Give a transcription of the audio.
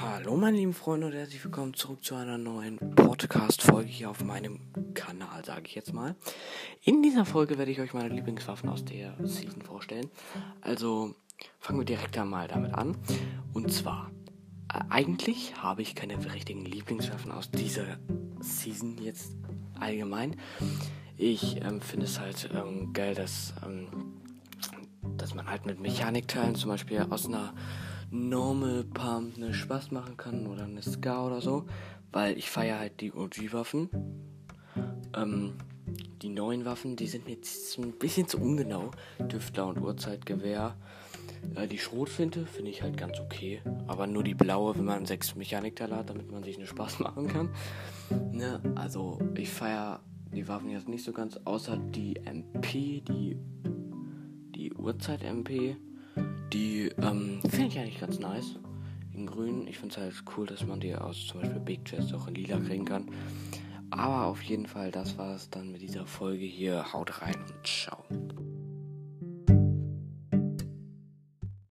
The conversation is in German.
Hallo meine lieben Freunde und herzlich willkommen zurück zu einer neuen Podcast-Folge hier auf meinem Kanal, sage ich jetzt mal. In dieser Folge werde ich euch meine Lieblingswaffen aus der Season vorstellen. Also fangen wir direkt einmal damit an. Und zwar, äh, eigentlich habe ich keine richtigen Lieblingswaffen aus dieser Season jetzt allgemein. Ich ähm, finde es halt ähm, geil, dass, ähm, dass man halt mit Mechanikteilen zum Beispiel aus einer Normal Pump eine Spaß machen kann oder eine Ska oder so, weil ich feiere halt die OG-Waffen. Ähm, die neuen Waffen, die sind mir jetzt ein bisschen zu ungenau. Düftler und Uhrzeitgewehr. Äh, die Schrotflinte finde ich halt ganz okay, aber nur die blaue, wenn man sechs Mechanikteile hat, damit man sich eine Spaß machen kann. Ne? Also ich feiere die Waffen jetzt nicht so ganz, außer die MP, die die Uhrzeit-MP. Die ähm, finde ich eigentlich ganz nice. In grün. Ich finde es halt cool, dass man die aus zum Beispiel Big Chest auch in lila kriegen kann. Aber auf jeden Fall, das war es dann mit dieser Folge hier. Haut rein und ciao.